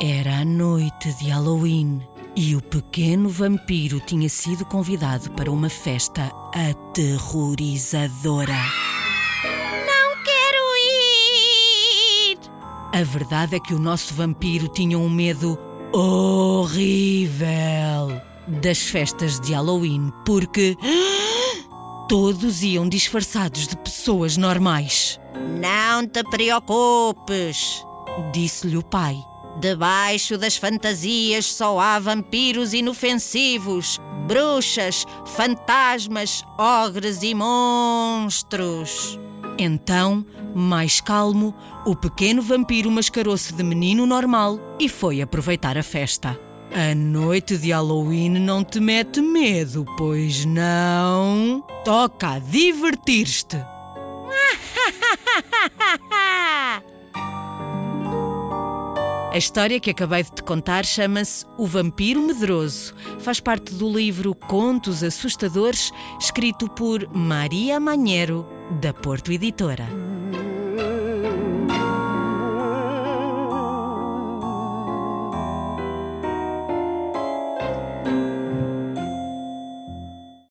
Era a noite de Halloween e o pequeno vampiro tinha sido convidado para uma festa aterrorizadora. Não quero ir! A verdade é que o nosso vampiro tinha um medo horrível das festas de Halloween, porque todos iam disfarçados de pessoas normais. Não te preocupes. Disse-lhe o pai. Debaixo das fantasias só há vampiros inofensivos, bruxas, fantasmas, ogres e monstros. Então, mais calmo, o pequeno vampiro mascarou-se de menino normal e foi aproveitar a festa. A noite de Halloween não te mete medo, pois não? Toca a divertir-te! A história que acabei de te contar chama-se O Vampiro Medroso. Faz parte do livro Contos Assustadores, escrito por Maria Manheiro, da Porto Editora.